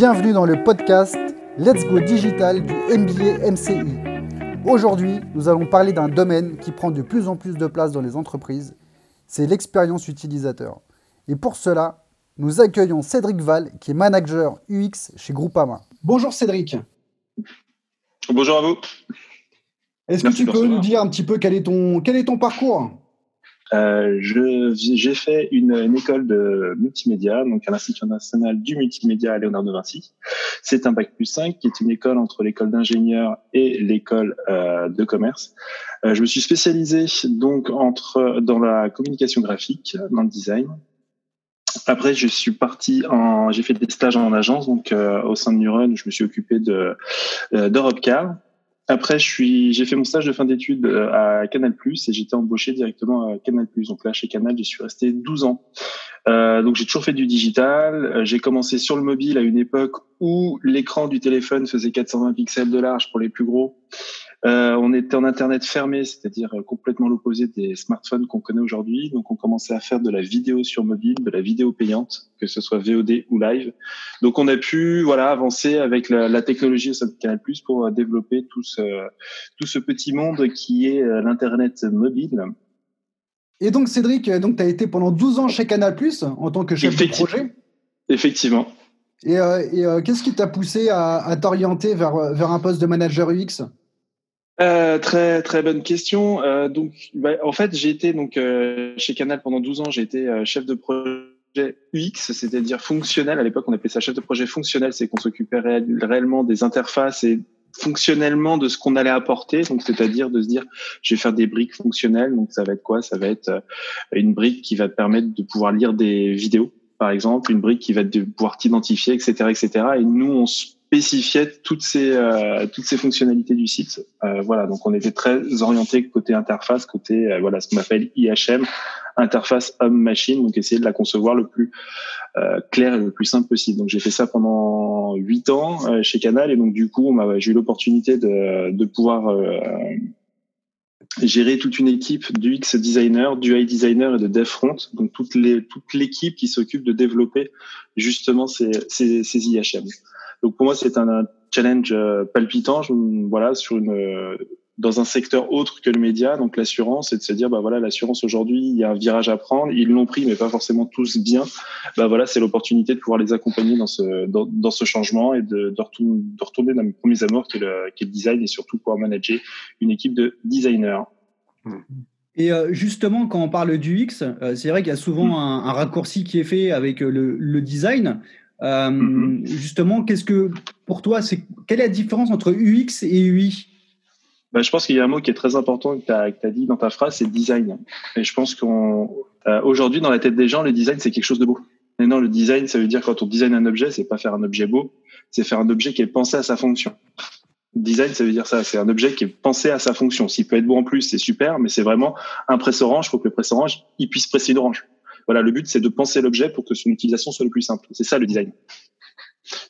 Bienvenue dans le podcast Let's Go Digital du MBA MCI. Aujourd'hui, nous allons parler d'un domaine qui prend de plus en plus de place dans les entreprises, c'est l'expérience utilisateur. Et pour cela, nous accueillons Cédric Val, qui est manager UX chez Groupama. Bonjour Cédric. Bonjour à vous. Est-ce que tu peux nous dire un petit peu quel est ton, quel est ton parcours? Euh, j'ai fait une, une, école de multimédia, donc à l'Institut national du multimédia à Léonard de Vinci. C'est un bac plus 5 qui est une école entre l'école d'ingénieur et l'école euh, de commerce. Euh, je me suis spécialisé donc entre dans la communication graphique, dans le design. Après, je suis parti en, j'ai fait des stages en agence, donc euh, au sein de Neuron, je me suis occupé de euh, après, je suis, j'ai fait mon stage de fin d'études euh, à Canal+, et j'étais embauché directement à Canal+. Donc là, chez Canal, j'y suis resté 12 ans. Euh, donc j'ai toujours fait du digital. Euh, j'ai commencé sur le mobile à une époque où l'écran du téléphone faisait 420 pixels de large pour les plus gros. Euh, on était en Internet fermé, c'est-à-dire euh, complètement l'opposé des smartphones qu'on connaît aujourd'hui. Donc, on commençait à faire de la vidéo sur mobile, de la vidéo payante, que ce soit VOD ou live. Donc, on a pu voilà avancer avec la, la technologie de Canal+ pour euh, développer tout ce tout ce petit monde qui est l'internet mobile. Et donc, Cédric, donc tu as été pendant 12 ans chez Canal+ en tant que chef de projet. Effectivement. Et, euh, et qu'est-ce qui t'a poussé à, à t'orienter vers, vers un poste de manager UX euh, très très bonne question. Euh, donc, bah, en fait, j'ai été donc euh, chez Canal pendant 12 ans. J'ai été euh, chef de projet UX, c'est-à-dire fonctionnel. À l'époque, on appelait ça chef de projet fonctionnel. C'est qu'on s'occupait réellement des interfaces et fonctionnellement de ce qu'on allait apporter. Donc, c'est-à-dire de se dire, je vais faire des briques fonctionnelles. Donc, ça va être quoi? Ça va être euh, une brique qui va te permettre de pouvoir lire des vidéos, par exemple, une brique qui va te pouvoir t'identifier, etc., etc. Et nous, on se spécifiait toutes ces euh, toutes ces fonctionnalités du site. Euh, voilà, donc on était très orienté côté interface, côté euh, voilà ce qu'on appelle IHM, interface homme-machine, donc essayer de la concevoir le plus euh, clair et le plus simple possible. Donc j'ai fait ça pendant huit ans chez Canal et donc du coup j'ai eu l'opportunité de de pouvoir gérer toute une équipe du X designer, du UI designer et de dev front, donc toute l'équipe qui s'occupe de développer justement ces ces, ces IHM. Donc pour moi, c'est un, challenge euh, palpitant. voilà, sur une euh, dans un secteur autre que le média, donc l'assurance, et de se dire, bah voilà, l'assurance aujourd'hui, il y a un virage à prendre. Ils l'ont pris, mais pas forcément tous bien. Bah voilà, c'est l'opportunité de pouvoir les accompagner dans ce dans, dans ce changement et de, de, retourner, de retourner dans mes premiers amours, qui est, le, qui est le design, et surtout pouvoir manager une équipe de designers. Et euh, justement, quand on parle du X, c'est vrai qu'il y a souvent mm. un, un, raccourci qui est fait avec le, le design. Euh, mm-hmm. Justement, qu'est-ce que pour toi, c'est quelle est la différence entre UX et UI? Bah, je pense qu'il y a un mot qui est très important que tu as, as, dit dans ta phrase, c'est design. Et je pense qu'aujourd'hui, euh, dans la tête des gens, le design, c'est quelque chose de beau. Mais non, le design, ça veut dire quand on design un objet, c'est pas faire un objet beau, c'est faire un objet qui est pensé à sa fonction. Design, ça veut dire ça, c'est un objet qui est pensé à sa fonction. S'il peut être beau en plus, c'est super, mais c'est vraiment un presse-orange, il faut que le presse-orange, il puisse presser une orange. Voilà, le but, c'est de penser l'objet pour que son utilisation soit le plus simple. C'est ça le design.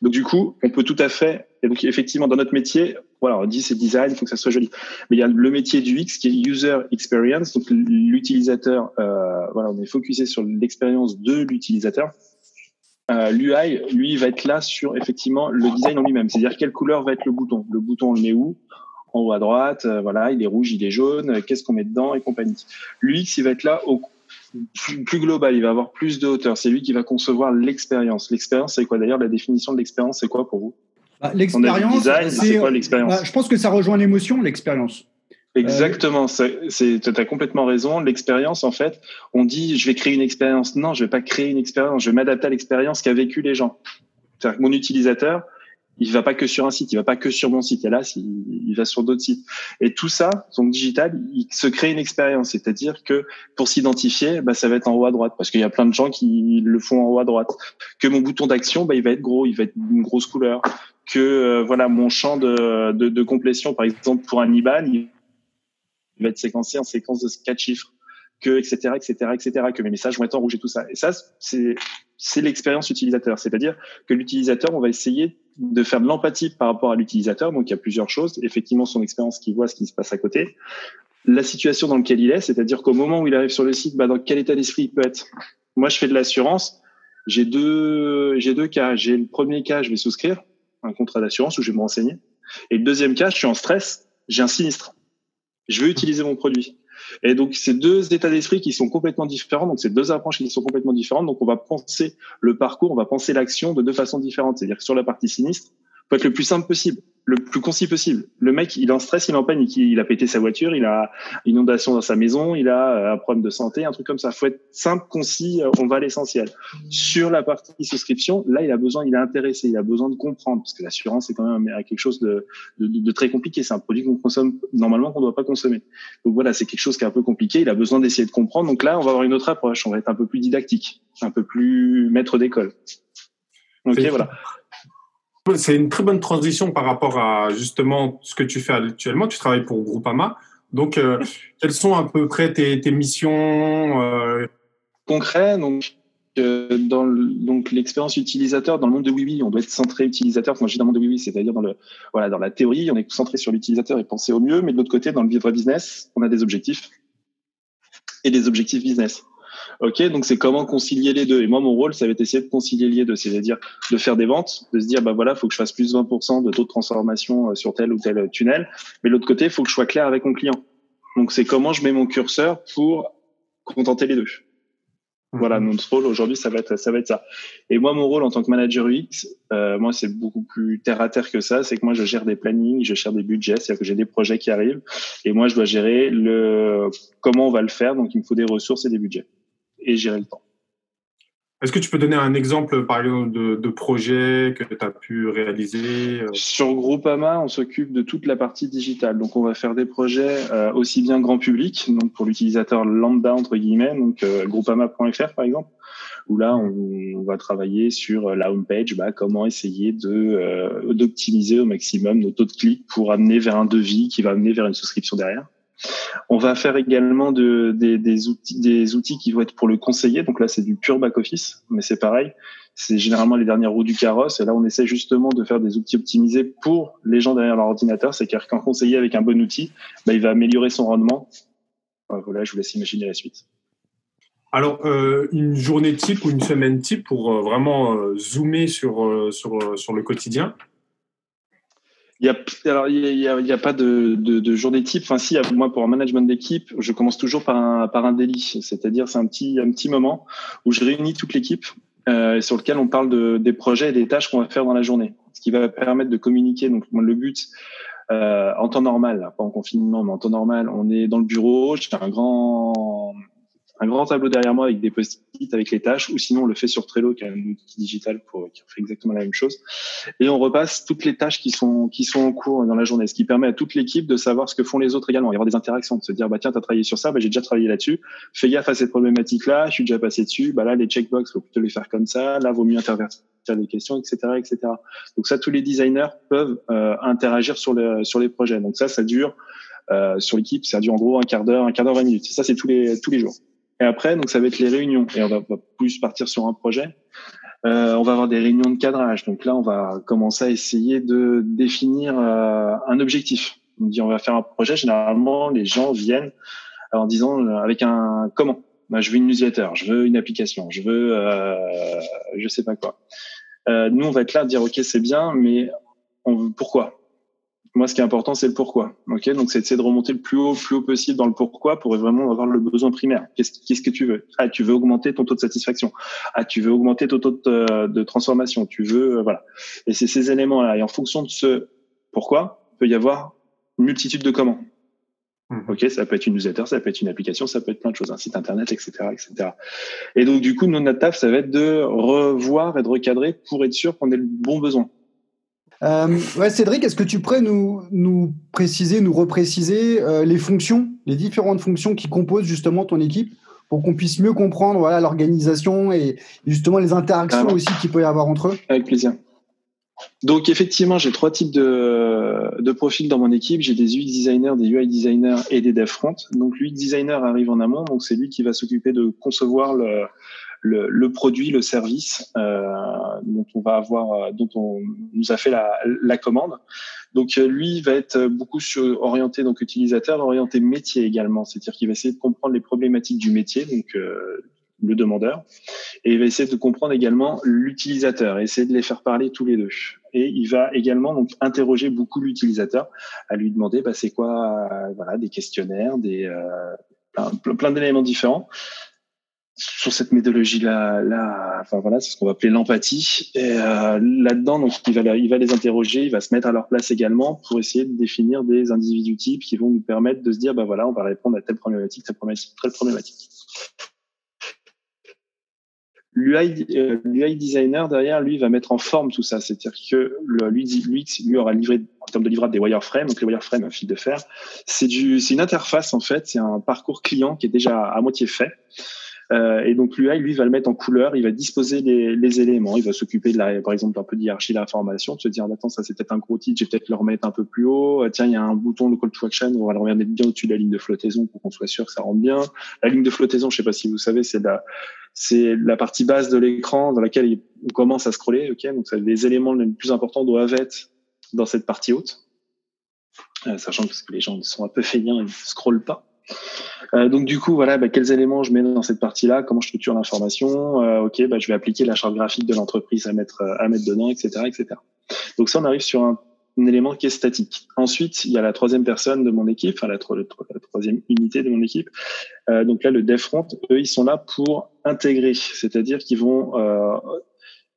Donc du coup, on peut tout à fait, et donc effectivement dans notre métier, voilà, on dit c'est design, il faut que ça soit joli. Mais il y a le métier du X qui est user experience, donc l'utilisateur, euh, voilà, on est focusé sur l'expérience de l'utilisateur. Euh, L'UI, lui, va être là sur effectivement le design en lui-même, c'est-à-dire quelle couleur va être le bouton? Le bouton, on le met où? En haut à droite, euh, voilà, il est rouge, il est jaune, qu'est-ce qu'on met dedans et compagnie. L'UX, il va être là au plus, global, il va avoir plus de hauteur. C'est lui qui va concevoir l'expérience. L'expérience, c'est quoi d'ailleurs? La définition de l'expérience, c'est quoi pour vous? Bah, L'expérience, c'est quoi l'expérience? bah, Je pense que ça rejoint l'émotion, l'expérience. Exactement, euh... tu as complètement raison. L'expérience, en fait, on dit je vais créer une expérience. Non, je vais pas créer une expérience, je vais m'adapter à l'expérience qu'a vécu les gens. C'est-à-dire que mon utilisateur, il va pas que sur un site, il va pas que sur mon site. Et là, il va sur d'autres sites. Et tout ça, son digital, il se crée une expérience. C'est-à-dire que pour s'identifier, bah, ça va être en haut à droite, parce qu'il y a plein de gens qui le font en haut à droite. Que mon bouton d'action, bah, il va être gros, il va être une grosse couleur. Que euh, voilà, mon champ de, de, de, complétion, par exemple pour un IBAN, il va être séquencé en séquence de quatre chiffres que etc etc etc que mes messages vont être en rouge et tout ça et ça c'est c'est l'expérience utilisateur c'est-à-dire que l'utilisateur on va essayer de faire de l'empathie par rapport à l'utilisateur donc il y a plusieurs choses effectivement son expérience qui voit ce qui se passe à côté la situation dans laquelle il est c'est-à-dire qu'au moment où il arrive sur le site bah, dans quel état d'esprit il peut être? Moi je fais de l'assurance j'ai deux, j'ai deux cas. J'ai le premier cas, je vais souscrire un contrat d'assurance où je vais me renseigner. Et le deuxième cas, je suis en stress, j'ai un sinistre. Je veux utiliser mon produit. Et donc, c'est deux états d'esprit qui sont complètement différents. Donc, c'est deux approches qui sont complètement différentes. Donc, on va penser le parcours, on va penser l'action de deux façons différentes. C'est-à-dire que sur la partie sinistre, faut être le plus simple possible le plus concis possible. Le mec, il est en stress, il est en panique, il a pété sa voiture, il a une inondation dans sa maison, il a euh, un problème de santé, un truc comme ça. Faut être simple, concis, euh, on va à l'essentiel. Sur la partie souscription, là, il a besoin, il est intéressé, il a besoin de comprendre, parce que l'assurance, c'est quand même quelque chose de, de, de très compliqué. C'est un produit qu'on consomme normalement qu'on ne doit pas consommer. Donc voilà, c'est quelque chose qui est un peu compliqué. Il a besoin d'essayer de comprendre. Donc là, on va avoir une autre approche. On va être un peu plus didactique, un peu plus maître d'école. Ok, voilà c'est une très bonne transition par rapport à justement ce que tu fais actuellement. Tu travailles pour Groupama. Donc, euh, quelles sont à peu près tes, missions euh... Concret, donc euh, dans donc l'expérience utilisateur dans le monde de WiWi, on doit être centré utilisateur. Quand je dis dans le monde de WiWi, c'est-à-dire dans le voilà dans la théorie, on est centré sur l'utilisateur et penser au mieux. Mais de l'autre côté, dans le vrai business, on a des objectifs et des objectifs business. Ok, donc c'est comment concilier les deux. Et moi, mon rôle, ça va être essayer de concilier les deux, c'est-à-dire de faire des ventes, de se dire, bah voilà, faut que je fasse plus 20% de taux de transformation euh, sur tel ou tel tunnel. Mais de l'autre côté, faut que je sois clair avec mon client. Donc c'est comment je mets mon curseur pour contenter les deux. Voilà, mhm. notre rôle aujourd'hui, ça va être ça va être ça. Et moi, mon rôle en tant que manager UX, euh, moi, c'est beaucoup plus terre à terre que ça. C'est que moi, je gère des plannings, je gère des budgets, c'est-à-dire que j'ai des projets qui arrivent, et moi, je dois gérer le comment on va le faire. Donc, il me faut des ressources et des budgets et gérer le temps. Est-ce que tu peux donner un exemple, par exemple, de, de projet que tu as pu réaliser euh? Sur Groupama, on s'occupe de toute la partie digitale. Donc, on va faire des projets euh, aussi bien grand public, donc pour l'utilisateur lambda, entre guillemets, donc euh, groupama.fr, par exemple, où là, on, va travailler sur la homepage, bah, comment essayer de d'optimiser au maximum nos taux de clics pour amener vers un devis qui va amener vers une souscription derrière. On va faire également de, des, outils, qui vont être pour le conseiller. Donc là, c'est du pur back-office, mais c'est pareil. C'est généralement les dernières roues du carrosse. Et là, on essaie justement de faire des outils optimisés pour les gens derrière leur ordinateur. C'est-à-dire qu'un conseiller avec un bon outil, bah, il va améliorer son rendement. Voilà, je vous laisse imaginer la suite. Alors, euh, une journée type ou une semaine type pour euh, vraiment euh, zoomer sur le quotidien il y a, alors il y a, y a pas de, de, de, journée type. Enfin, si, moi pour un management d'équipe, je commence toujours par un par un délit, c'est-à-dire c'est un petit un petit moment où je réunis toute l'équipe euh, sur lequel on parle de, des projets et des tâches qu'on va faire dans la journée, ce qui va permettre de communiquer. Donc le but euh, en temps normal, pas en confinement, mais en temps normal, on est dans le bureau. J'ai un grand un grand tableau derrière moi avec des post-it avec les tâches, ou sinon on le fait sur Trello, qui est un outil digital pour, qui fait exactement la même chose. Et on repasse toutes les tâches qui sont qui sont en cours dans la journée, ce qui permet à toute l'équipe de savoir ce que font les autres également. Il y aura des interactions, de se dire bah tiens t'as travaillé sur ça, bah j'ai déjà travaillé là-dessus. Fais gaffe à cette problématique-là, je suis déjà passé dessus. Bah là les checkbox faut plutôt les faire comme ça. Là vaut mieux intervertir les questions, etc., etc. Donc ça tous les designers peuvent euh, interagir sur le sur les projets. Donc ça ça dure euh, sur l'équipe, ça dure en gros un quart d'heure, un quart d'heure, vingt minutes. Ça c'est tous les tous les jours. Et après, donc ça va être les réunions. Et on va, plus partir sur un projet. Euh, on va avoir des réunions de cadrage. Donc là, on va commencer à essayer de définir euh, un objectif. On dit on va faire un projet. Généralement, les gens viennent en disant euh, avec un comment. Bah, je veux une newsletter, je veux une application, je veux euh, je sais pas quoi. Euh, nous, on va être là à dire ok c'est bien, mais on, pourquoi? Moi, ce qui est important, c'est le pourquoi. Ok, donc c'est de remonter le plus haut, plus haut possible dans le pourquoi pour vraiment avoir le besoin primaire. Qu'est-ce que tu veux? Ah, tu veux augmenter ton taux de satisfaction. Ah, tu veux augmenter ton taux de, transformation. Tu veux, euh, voilà. Et c'est ces éléments-là. Et en fonction de ce pourquoi, il peut y avoir une multitude de comment. Mmh. Ok, ça peut être une newsletter, ça peut être une application, ça peut être plein de choses, un site internet, etc., etc. Et donc du coup, notre taf, ça va être de revoir et de recadrer pour être sûr qu'on ait le bon besoin. Euh, ouais, Cédric, est-ce que tu pourrais nous, nous préciser, nous repréciser euh, les fonctions, les différentes fonctions qui composent justement ton équipe pour qu'on puisse mieux comprendre voilà l'organisation et justement les interactions aussi qu'il peut y avoir entre eux? Avec plaisir. Donc effectivement, j'ai trois types de, de profils dans mon équipe. J'ai des UX designers, des UI designers et des dev front. Donc l'UX designer arrive en amont, donc c'est lui qui va s'occuper de concevoir le, le, le, produit, le service euh, dont on va avoir, euh, dont on nous a fait la, la commande. Donc euh, lui va être beaucoup sur, orienté donc utilisateur, orienté métier également, c'est-à-dire qu'il va essayer de comprendre les problématiques du métier, donc le demandeur. Et il va essayer de comprendre également l'utilisateur, essayer de les faire parler tous les deux. Et il va également donc interroger beaucoup l'utilisateur, à lui demander bah, c'est quoi, voilà, des questionnaires, des euh, plein, plein d'éléments différents sur cette méthodologie-là, là, enfin voilà, c'est ce qu'on va appeler l'empathie. Et euh, là-dedans, donc il va, il va les interroger, il va se mettre à leur place également pour essayer de définir des individus types qui vont nous permettre de se dire, bah voilà, on va répondre à telle problématique, telle problématique, telle problématique. L'UI euh, designer derrière, lui, va mettre en forme tout ça. C'est-à-dire que lui, aura livré en termes de livrable des wireframes. Donc les wireframes, un fil de fer, c'est c'est une interface en fait. C'est un parcours client qui est déjà à moitié fait. Euh, et donc l'UI, lui, va le mettre en couleur, il va disposer les, les éléments, il va s'occuper de par exemple, un peu d'hierarchie d'information, de se dire, attends, ça c'est peut-être un gros titre, je vais peut-être le remettre un peu plus haut. Euh, tiens, il y a un bouton le call to action, on va le remettre bien au-dessus de la ligne de flottaison pour qu'on soit sûr que ça rentre bien. La ligne de flottaison, je sais pas si vous savez, c'est la, c'est la partie basse de l'écran dans laquelle on commence à scroller. Ok, donc les éléments les plus importants doivent être dans cette partie haute, euh, sachant que les gens sont un peu feignants, ils ne scrollent pas. Euh, donc du coup, voilà, bah, quels éléments je mets dans cette partie-là, comment je structure l'information? Euh, ok, bah, je vais appliquer la charte graphique de l'entreprise à mettre à mettre dedans, etc., etc. Donc ça, on arrive sur un, élément qui est statique. Ensuite, il y a la troisième personne de mon équipe, enfin la, troisième unité de mon équipe. Euh, donc là, le dev front, eux, ils sont là pour intégrer, c'est-à-dire qu'ils vont euh,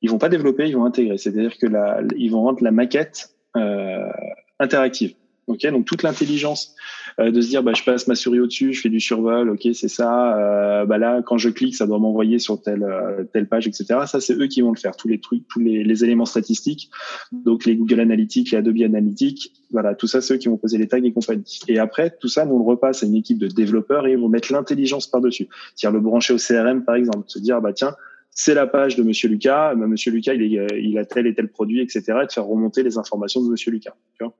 ils vont pas développer, ils vont intégrer. C'est-à-dire que la, ils vont rendre la maquette euh, interactive. Ok, donc toute l'intelligence euh, de se dire, bah, je passe ma souris au-dessus, je fais du survol, ok, c'est ça. Euh, bah là, quand je clique, ça doit m'envoyer sur telle euh, telle page, etc. Ça, c'est eux qui vont le faire, tous les trucs, tous les, les, éléments statistiques, donc les Google Analytics, les Adobe Analytics, voilà, tout ça, c'est eux qui vont poser les tags et compagnie. Et après, tout ça, nous le repasse à une équipe de développeurs et ils vont mettre l'intelligence par-dessus, c'est-à-dire le brancher au CRM, par exemple, se dire, bah tiens, c'est la page de Monsieur Lucas. Bah, Monsieur Lucas, il, est, il a tel et tel produit, etc. Et de faire remonter les informations de Monsieur Lucas. Tu vois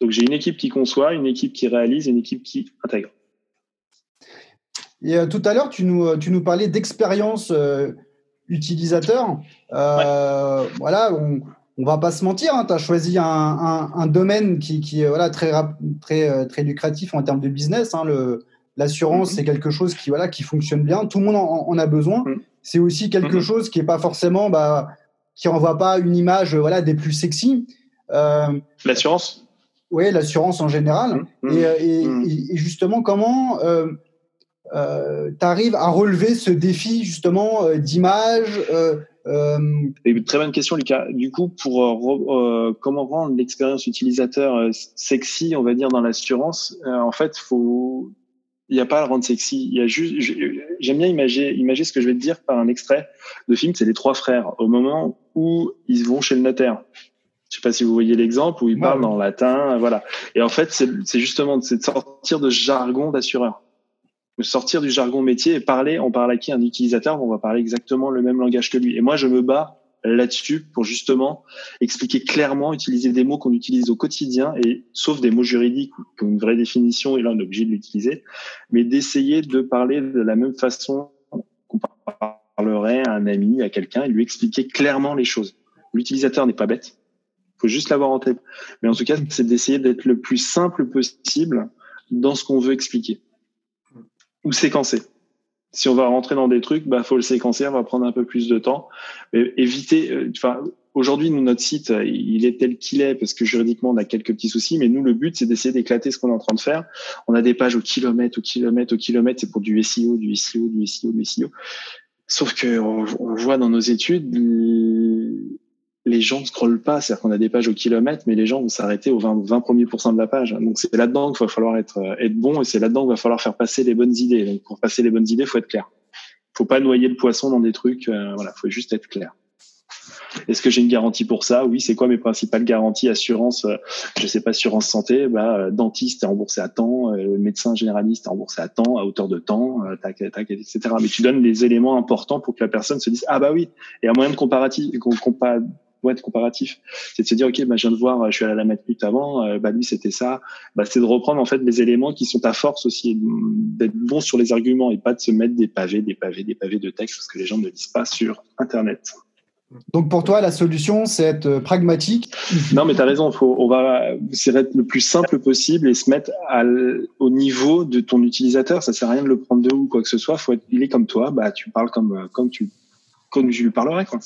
donc j'ai une équipe qui conçoit, une équipe qui réalise, une équipe qui intègre. Et euh, tout à l'heure, tu nous, euh, tu nous parlais d'expérience euh, utilisateur. Voilà, on ne va pas se mentir, hein, tu as choisi un, un, domaine qui, qui est voilà, très, très, très lucratif en termes de business. Hein, L'assurance, mm-hmm. c'est quelque chose qui, voilà, qui fonctionne bien. Tout le monde en, a besoin. Mm-hmm. C'est aussi quelque mm-hmm. chose qui n'est pas forcément, bah, qui renvoie pas une image voilà, des plus sexy. L'assurance? Oui, l'assurance en général. Mmh, mmh, euh, mmh. et, justement, comment euh, euh, tu arrives à relever ce défi justement d'image Une très bonne question, Lucas. Du coup, pour comment rendre l'expérience utilisateur sexy, on va dire dans l'assurance, en fait, faut il n'y a pas à le rendre sexy. Il y a juste, j'aime bien imaginer, imaginer ce que je vais te dire par un extrait de film. C'est les trois frères au moment où ils vont chez le notaire. Je sais pas si vous voyez l'exemple où il parle en latin, voilà. Et en fait, c'est justement de sortir de ce jargon d'assureur, de sortir du jargon métier et parler. On parle à qui? Un utilisateur, on va parler exactement le même langage que lui. Et moi, je me bats là-dessus pour justement expliquer clairement, utiliser des mots qu'on utilise au quotidien et sauf des mots juridiques ont une vraie définition et là on est obligé de l'utiliser, mais d'essayer de parler de la même façon qu'on parlerait à un ami, à quelqu'un et lui expliquer clairement les choses. L'utilisateur n'est pas bête faut juste l'avoir en tête. Mais en tout cas, c'est d'essayer d'être le plus simple possible dans ce qu'on veut expliquer ou séquencer. Si on va rentrer dans des trucs, bah faut le séquencer, on va prendre un peu plus de temps. Mais éviter. Euh, enfin, aujourd'hui, nous notre site, il est tel qu'il est parce que juridiquement on a quelques petits soucis. Mais nous, le but, c'est d'essayer d'éclater ce qu'on est en train de faire. On a des pages au kilomètre, au kilomètre, au kilomètre. C'est pour du SEO, du SEO, du SEO, du SEO. Sauf que on, on voit dans nos études les gens ne scrollent pas, c'est-à-dire qu'on a des pages au kilomètre, mais les gens vont s'arrêter aux 20, 20 premiers pourcents de la page. Donc c'est là-dedans qu'il va falloir être, euh, être bon et c'est là-dedans qu'il va falloir faire passer les bonnes idées. Donc pour passer les bonnes idées, faut être clair. faut pas noyer le poisson dans des trucs. Euh, voilà, faut juste être clair. Est-ce que j'ai une garantie pour ça? Oui. C'est quoi mes principales garanties? Assurance, euh, je sais pas, assurance santé, bah, dentiste est remboursé à temps, médecin généraliste est remboursé à temps, à hauteur de temps, tac, tac, etc. Mais tu donnes les éléments importants pour que la personne se dise ah bah oui. Et un moyen de comparatif, compa être comparatif. C'est de se dire, OK, bah, je viens de voir, je suis allé à la minute avant, euh, bah, lui, c'était ça. Bah, c'est de reprendre, en fait, les éléments qui sont à force aussi, d'être bon sur les arguments et pas de se mettre des pavés, des pavés, des pavés de texte parce que les gens ne lisent pas sur Internet. Donc pour toi, la solution, c'est être euh, pragmatique. Non, mais tu as raison. Faut, on va essayer être le plus simple possible et se mettre à au niveau de ton utilisateur. Ça sert à rien de le prendre de ou quoi que ce soit. Faut être, il est comme toi. Bah, tu parles comme euh, comme tu comme je lui parlerais quoi.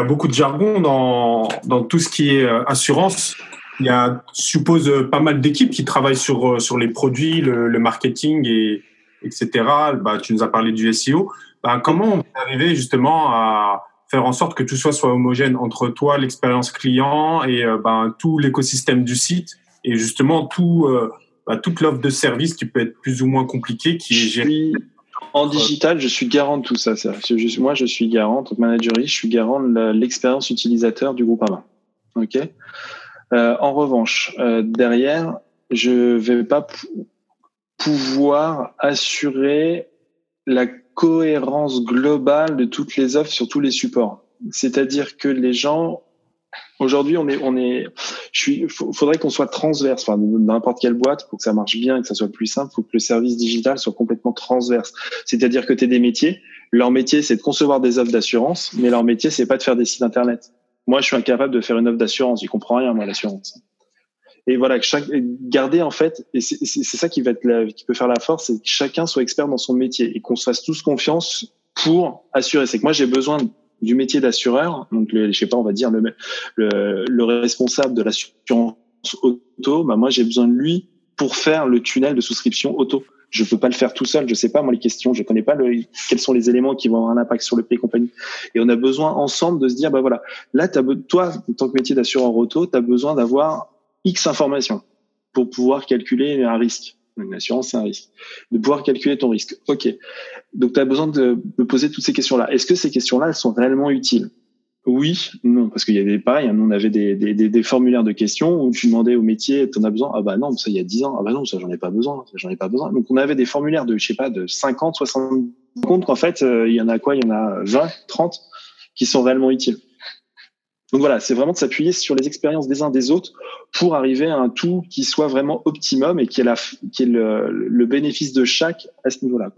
A beaucoup de jargon dans dans tout ce qui est euh, assurance. Il y a, suppose, pas mal d'équipes qui travaillent sur sur les produits, le, marketing et etc. Bah, tu nous as parlé du SEO. Bah, comment on peut arriver justement à faire en sorte que tout soit, soit homogène entre toi, l'expérience client et euh, ben, tout l'écosystème du site et justement tout, euh, bah, toute l'offre de service qui peut être plus ou moins compliquée qui est gérée. En digital, je suis garant de tout ça. moi, je suis garant, en tant que manager, je suis garant de l'expérience utilisateur du groupe AMA. Ok? Euh, en revanche, euh, derrière, je vais pas pouvoir assurer la cohérence globale de toutes les offres sur tous les supports. C'est-à-dire que les gens Aujourd'hui, on est, on est, je suis, faudrait qu'on soit transverse, enfin, n'importe quelle boîte, pour que ça marche bien et que ça soit plus simple, faut que le service digital soit complètement transverse. C'est-à-dire que tu es des métiers, leur métier, c'est de concevoir des offres d'assurance, mais leur métier, c'est pas de faire des sites internet. Moi, je suis incapable de faire une offre d'assurance, j'y comprends rien, moi, l'assurance et voilà chaque garder en fait et c'est ça qui va être qui peut faire la force c'est que chacun soit expert dans son métier et qu'on se fasse tous confiance pour assurer c'est que moi j'ai besoin du métier d'assureur donc le, je sais pas on va dire le le, le responsable de l'assurance auto bah moi j'ai besoin de lui pour faire le tunnel de souscription auto je peux pas le faire tout seul. Je sais pas moi les questions, je connais pas le, quels sont les éléments qui vont avoir un impact sur le et compagnie. Et on a besoin ensemble de se dire bah voilà, là as, toi en tant que métier d'assureur auto, tu as besoin d'avoir X informations pour pouvoir calculer un risque. Une assurance, c'est un risque. De pouvoir calculer ton risque. OK. Donc, tu as besoin de, poser toutes ces questions-là. Est-ce que ces questions-là, elles sont réellement utiles? Oui, non. Parce qu'il y avait pareil, hein, on avait des, formulaires de questions où tu demandais au métier, tu en as besoin? Ah bah non, ça, il y a 10 ans. Ah bah non, ça, j'en ai pas besoin. J'en ai pas besoin. Donc, on avait des formulaires de, je sais pas, de 50, 60 compte qu'en fait, euh, il y en a quoi? Il y en a 20, 30 qui sont réellement utiles. Donc voilà, c'est vraiment de s'appuyer sur les expériences des uns des autres pour arriver à un tout qui soit vraiment optimum et qui est, la, qui est le, bénéfice de chaque à ce niveau-là.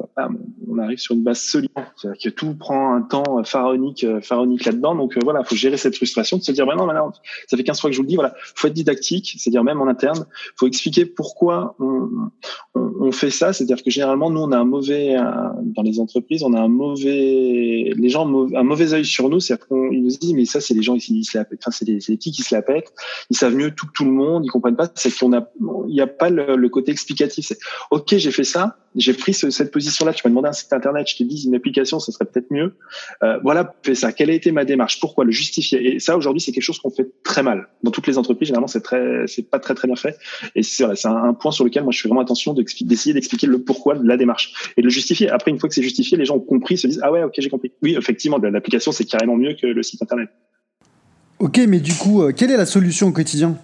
on arrive sur une base solide, c'est-à-dire que tout prend un temps pharaonique, euh, pharaonique là-dedans. Donc euh, voilà, faut gérer cette frustration, de se dire maintenant, maintenant, ça fait 15 fois que je vous le dis, voilà, faut être didactique, c'est-à-dire même en interne, faut expliquer pourquoi on, fait ça. C'est-à-dire que généralement, nous, on a un mauvais dans les entreprises, on a un mauvais, les gens un mauvais œil sur nous, c'est-à-dire qu'on nous dit mais ça, c'est les gens ici c'est les, les, petits qui se la pètent, ils savent mieux tout, tout le monde, ils comprennent pas, c'est qu'on a, il n'y a pas le, le côté explicatif. C'est ok, j'ai fait ça, j'ai pris ce, cette position-là, tu m'as demandé un site internet, je t'ai dit une application, ça serait peut-être mieux. Euh, voilà, fais ça. Quelle a été ma démarche? Pourquoi le justifier? Et ça, aujourd'hui, c'est quelque chose qu'on fait très mal dans toutes les entreprises. Généralement, c'est très, c'est pas très très bien fait. Et c'est c'est un, un, point sur lequel moi je fais vraiment attention d'essayer d'expliquer le pourquoi de la démarche et de le justifier. Après, une fois que c'est justifié, les gens ont compris, se disent ah ouais, ok, j'ai compris. Oui, effectivement, l'application c'est carrément mieux que le site internet. Ok, mais du coup, euh, quelle est la solution au quotidien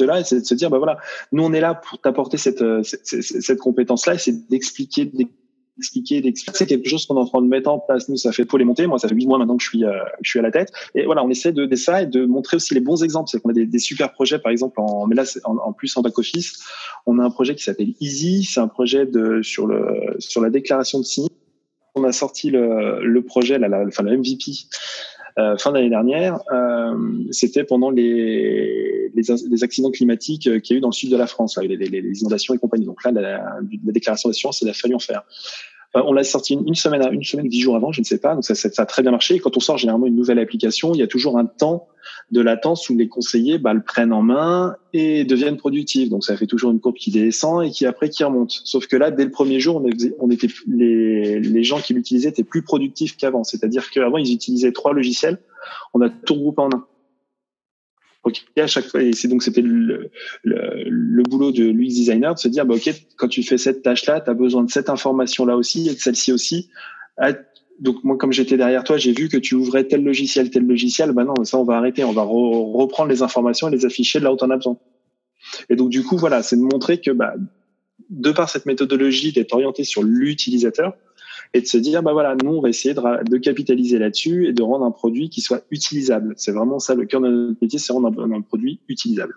là, c'est de se dire, bah voilà, nous on est là pour t'apporter cette, euh, cette, cette compétence-là, et c'est d'expliquer, d'expliquer, d'expliquer. C'est quelque chose qu'on est en train de mettre en place. Nous, ça fait pour les monter. Moi, ça fait huit mois maintenant que je suis, euh, je suis à la tête. Et voilà, on essaie de, ça et de montrer aussi les bons exemples. C'est qu'on a des, super projets, par exemple, mais là, en, plus en back office, on a un projet qui s'appelle Easy. C'est un projet sur le sur la déclaration de sinistre. On a sorti le, le projet, la, la, enfin le MVP euh, fin d'année dernière, c'était pendant les, les, les, accidents climatiques euh, qu'il y a eu dans le sud de la France, là, les, les, les, inondations et compagnie. Donc là, la, la déclaration d'assurance, il a fallu en faire. On l'a sorti une, semaine, une semaine, dix jours avant, je ne sais pas. Donc ça, a très bien marché. Quand on sort généralement une nouvelle application, il y a toujours un temps de latence où les conseillers bah, le prennent en main et deviennent productifs. Donc ça fait toujours une courbe qui descend et qui après qui remonte. Sauf que là, dès le premier jour, on, était les, les gens qui l'utilisaient étaient plus productifs qu'avant. C'est-à-dire qu'avant ils utilisaient trois logiciels, on a tout regroupé en un. Ok, à chaque fois, et c'est donc c'était le, le, le, boulot de l'UX designer de se dire, bah, ok, quand tu fais cette tâche-là, tu as besoin de cette information-là aussi et de celle-ci aussi. Donc moi, comme j'étais derrière toi, j'ai vu que tu ouvrais tel logiciel, tel logiciel. Bah non, ça on va arrêter, on va reprendre les informations et les afficher là où tu en as besoin. Et donc du coup, voilà, c'est de montrer que bah, de par cette méthodologie d'être orienté sur l'utilisateur, et de se dire bah voilà nous on va essayer de, de capitaliser là-dessus et de rendre un produit qui soit utilisable c'est vraiment ça le cœur de notre métier c'est rendre un, un, produit utilisable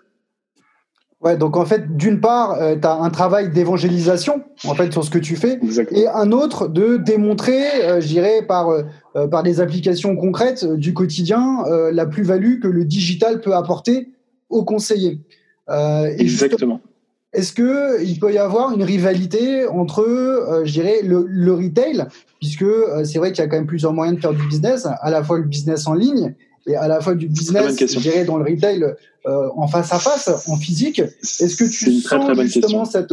Ouais, donc en fait, d'une part, tu as un travail d'évangélisation en fait sur ce que tu fais, et un autre de démontrer, je dirais par par des applications concrètes du quotidien, la plus-value que le digital peut apporter aux conseillers. Exactement. Est-ce que il peut y avoir une rivalité entre, euh, je dirais, le, retail, puisque euh, c'est vrai qu'il y a quand même plusieurs moyens de faire du business, à la fois le business en ligne et à la fois du business, je dirais, dans le retail euh, en face à face, en physique. Est-ce que tu sens justement cette,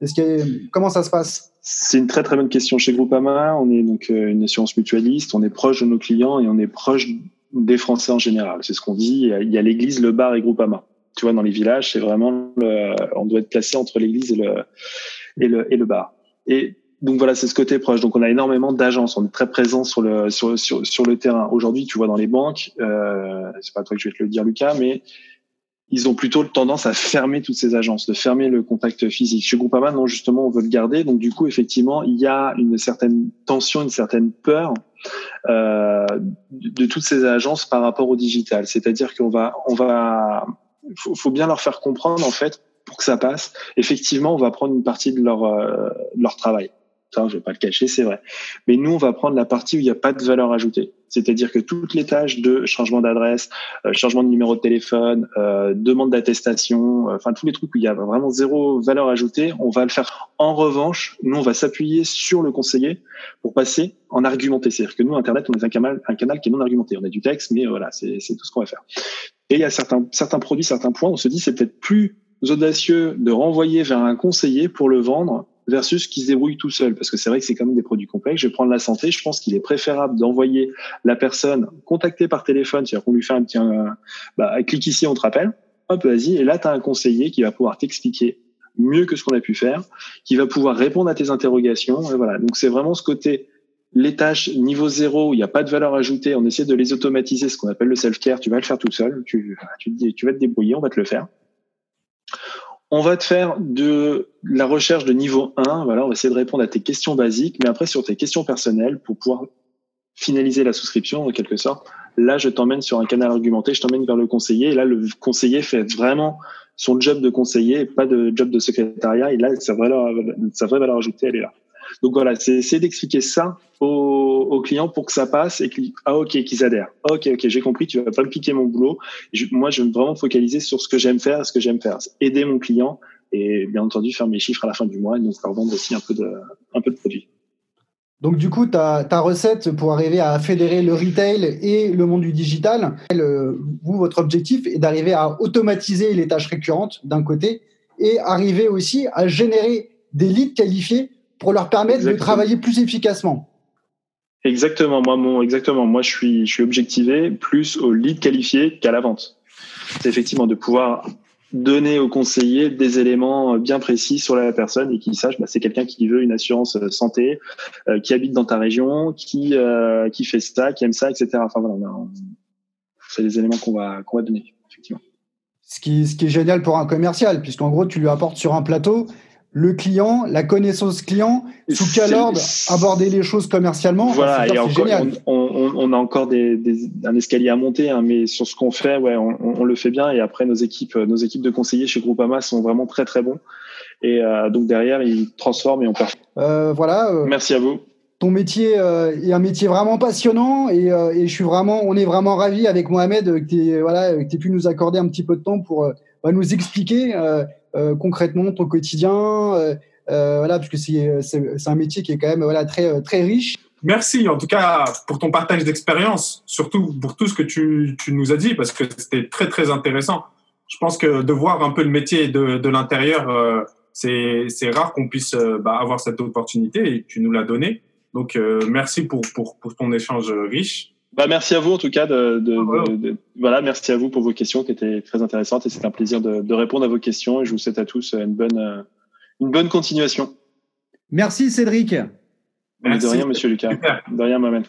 est-ce que, comment ça se passe? C'est une très très bonne question. Chez Groupama, on est donc une assurance mutualiste, on est proche de nos clients et on est proche des Français en général. C'est ce qu'on dit. Il y a l'Église, le bar et Groupama tu vois, dans les villages, c'est vraiment, le, on doit être placé entre l'église et le, et le, et le bar. Et donc voilà, c'est ce côté proche. Donc on a énormément d'agences, on est très présent sur le sur sur, sur le terrain. Aujourd'hui, tu vois dans les banques, euh, c'est pas toi que je vais te le dire, Lucas, mais ils ont plutôt tendance à fermer toutes ces agences, de fermer le contact physique. Chez Groupama, non, justement, on veut le garder. Donc du coup, effectivement, il y a une certaine tension, une certaine peur euh, de, de toutes ces agences par rapport au digital. C'est-à-dire qu'on va on va faut, faut, bien leur faire comprendre en fait pour que ça passe. Effectivement, on va prendre une partie de leur euh, leur travail. Ça, je vais pas le cacher, c'est vrai. Mais nous, on va prendre la partie où il n'y a pas de valeur ajoutée. C'est-à-dire que toutes les tâches de changement d'adresse, euh, changement de numéro de téléphone, euh, demande d'attestation, euh, enfin tous les trucs où il y a vraiment zéro valeur ajoutée, on va le faire. En revanche, nous, on va s'appuyer sur le conseiller pour passer en argumenté. C'est-à-dire que nous, Internet, on est un canal, un canal qui est non argumenté. On a du texte, mais voilà, c'est tout ce qu'on va faire. Et il y a certains, certains produits, certains points, on se dit c'est peut-être plus audacieux de renvoyer vers un conseiller pour le vendre versus qui se débrouille tout seul. Parce que c'est vrai que c'est quand même des produits complexes. Je vais prendre la santé. Je pense qu'il est préférable d'envoyer la personne contacter par téléphone, c'est-à-dire qu'on lui fait un petit, bah, clique ici, on te rappelle. Hop, vas-y. Et là, tu as un conseiller qui va pouvoir t'expliquer mieux que ce qu'on a pu faire, qui va pouvoir répondre à tes interrogations. Et voilà. Donc c'est vraiment ce côté les tâches niveau zéro, il n'y a pas de valeur ajoutée, on essaie de les automatiser, ce qu'on appelle le self-care, tu vas le faire tout seul, tu, vas te débrouiller, on va te le faire. On va te faire de la recherche de niveau 1, voilà, on va essayer de répondre à tes questions basiques, mais après sur tes questions personnelles, pour pouvoir finaliser la souscription en quelque sorte, là je t'emmène sur un canal argumenté, je t'emmène vers le conseiller, et là le conseiller fait vraiment son job de conseiller, pas de job de secrétariat, et là sa, sa vraie valeur ajoutée, elle est là. Donc voilà, c'est d'expliquer ça aux, clients pour que ça passe et qu'ils ah qu'ils adhèrent. Ok ok j'ai compris, tu vas pas me piquer mon boulot. moi je veux vraiment focaliser sur ce que j'aime faire, ce que j'aime faire, aider mon client et bien entendu faire mes chiffres à la fin du mois et donc leur vendre aussi un peu de un peu de produits. Donc du coup, ta, ta recette pour arriver à fédérer le retail et le monde du digital, vous, votre objectif est d'arriver à automatiser les tâches récurrentes d'un côté et arriver aussi à générer des leads qualifiés pour leur permettre de travailler plus efficacement. Exactement, moi, mon, exactement. Moi, je suis, je suis objectivé plus au lead qualifié qu'à la vente. C'est effectivement de pouvoir donner au conseiller des éléments bien précis sur la personne et qu'il sache bah, c'est quelqu'un qui veut une assurance euh, santé, euh, qui habite dans ta région, qui euh, qui fait ça, qui aime ça, etc. Enfin voilà, c'est des éléments qu'on va qu'on va donner effectivement. Ce qui, ce qui est génial pour un commercial, puisqu'en gros tu lui apportes sur un plateau le client, la connaissance client, sous quel ordre aborder les choses commercialement? Voilà, et encore, on, on, a encore des, des, un escalier à monter, hein, mais sur ce qu'on fait, ouais, on, on, le fait bien. Et après, nos équipes, nos équipes de conseillers chez Groupama sont vraiment très très bons. Et euh, donc derrière, ils transforment et on perd. Euh, voilà. Euh, Merci à vous. Ton métier euh, est un métier vraiment passionnant et, euh, et, je suis vraiment, on est vraiment ravis avec Mohamed que tu voilà, aies pu nous accorder un petit peu de temps pour bah, nous expliquer euh, concrètement ton quotidien euh, euh, voilà, puisque c'est, c'est, un métier qui est quand même voilà, très, très riche. Merci en tout cas pour ton partage d'expérience, surtout pour tout ce que tu, tu, nous as dit, parce que c'était très très intéressant. Je pense que de voir un peu le métier de, de l'intérieur, c'est, c'est rare qu'on puisse bah, avoir cette opportunité et tu nous l'as donné. Donc merci pour, pour, pour ton échange riche. Bah, merci à vous en tout cas. De, de, ah, de, voilà, merci à vous pour vos questions qui étaient très intéressantes et c'est un plaisir de, répondre à vos questions et je vous souhaite à tous une bonne, une bonne continuation. Merci Cédric. Merci. De rien, Monsieur Lucas. De rien, Mohamed.